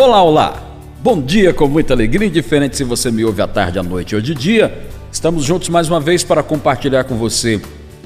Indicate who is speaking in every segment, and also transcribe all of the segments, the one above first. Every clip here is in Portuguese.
Speaker 1: Olá, olá! Bom dia com muita alegria, indiferente se você me ouve à tarde, à noite ou de dia. Estamos juntos mais uma vez para compartilhar com você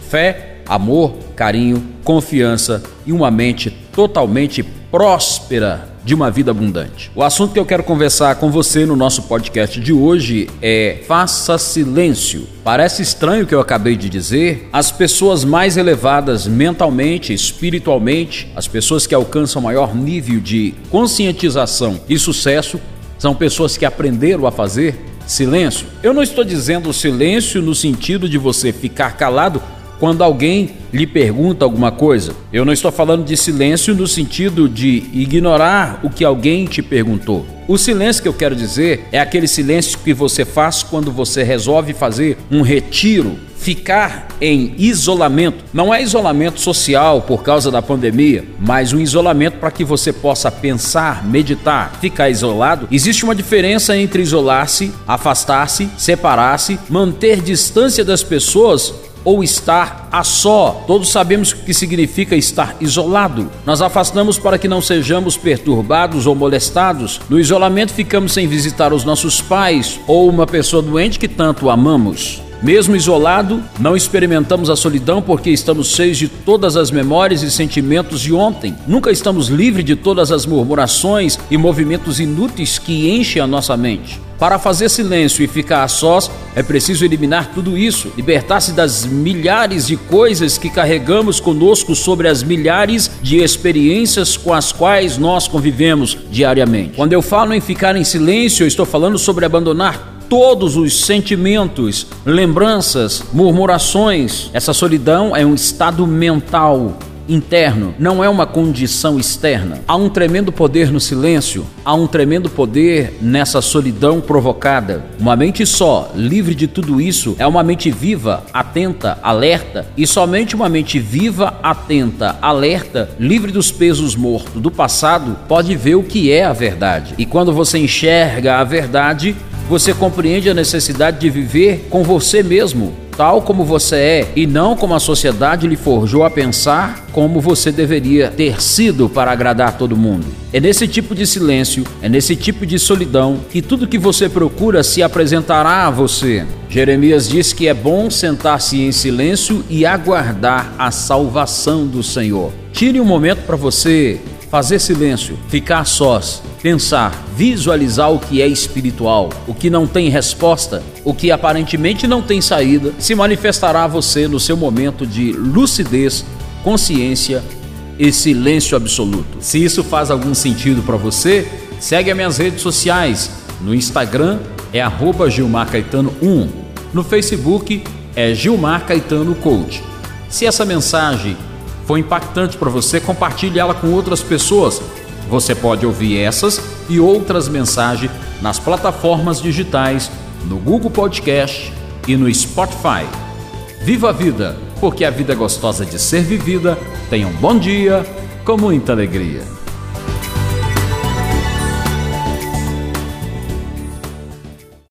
Speaker 1: fé, amor, carinho, confiança e uma mente totalmente próspera de uma vida abundante. O assunto que eu quero conversar com você no nosso podcast de hoje é faça silêncio. Parece estranho o que eu acabei de dizer. As pessoas mais elevadas mentalmente, espiritualmente, as pessoas que alcançam maior nível de conscientização e sucesso, são pessoas que aprenderam a fazer silêncio. Eu não estou dizendo silêncio no sentido de você ficar calado quando alguém lhe pergunta alguma coisa. Eu não estou falando de silêncio no sentido de ignorar o que alguém te perguntou. O silêncio que eu quero dizer é aquele silêncio que você faz quando você resolve fazer um retiro, ficar em isolamento. Não é isolamento social por causa da pandemia, mas um isolamento para que você possa pensar, meditar, ficar isolado. Existe uma diferença entre isolar-se, afastar-se, separar-se, manter distância das pessoas ou estar a só. Todos sabemos o que significa estar isolado. Nós afastamos para que não sejamos perturbados ou molestados. No isolamento, ficamos sem visitar os nossos pais ou uma pessoa doente que tanto amamos. Mesmo isolado, não experimentamos a solidão porque estamos cheios de todas as memórias e sentimentos de ontem. Nunca estamos livres de todas as murmurações e movimentos inúteis que enchem a nossa mente. Para fazer silêncio e ficar a sós, é preciso eliminar tudo isso, libertar-se das milhares de coisas que carregamos conosco sobre as milhares de experiências com as quais nós convivemos diariamente. Quando eu falo em ficar em silêncio, eu estou falando sobre abandonar todos os sentimentos, lembranças, murmurações. Essa solidão é um estado mental interno, não é uma condição externa. Há um tremendo poder no silêncio, há um tremendo poder nessa solidão provocada. Uma mente só, livre de tudo isso, é uma mente viva, atenta, alerta, e somente uma mente viva, atenta, alerta, livre dos pesos mortos do passado, pode ver o que é a verdade. E quando você enxerga a verdade, você compreende a necessidade de viver com você mesmo, tal como você é, e não como a sociedade lhe forjou a pensar como você deveria ter sido para agradar todo mundo. É nesse tipo de silêncio, é nesse tipo de solidão que tudo que você procura se apresentará a você. Jeremias diz que é bom sentar-se em silêncio e aguardar a salvação do Senhor. Tire um momento para você fazer silêncio, ficar sós, pensar, visualizar o que é espiritual, o que não tem resposta, o que aparentemente não tem saída, se manifestará a você no seu momento de lucidez, consciência e silêncio absoluto. Se isso faz algum sentido para você, segue as minhas redes sociais. No Instagram é arroba Gilmar Caetano 1. No Facebook é Gilmar Caetano Coach. Se essa mensagem foi impactante para você, compartilhe ela com outras pessoas. Você pode ouvir essas e outras mensagens nas plataformas digitais, no Google Podcast e no Spotify. Viva a vida, porque a vida é gostosa de ser vivida. Tenha um bom dia com muita alegria.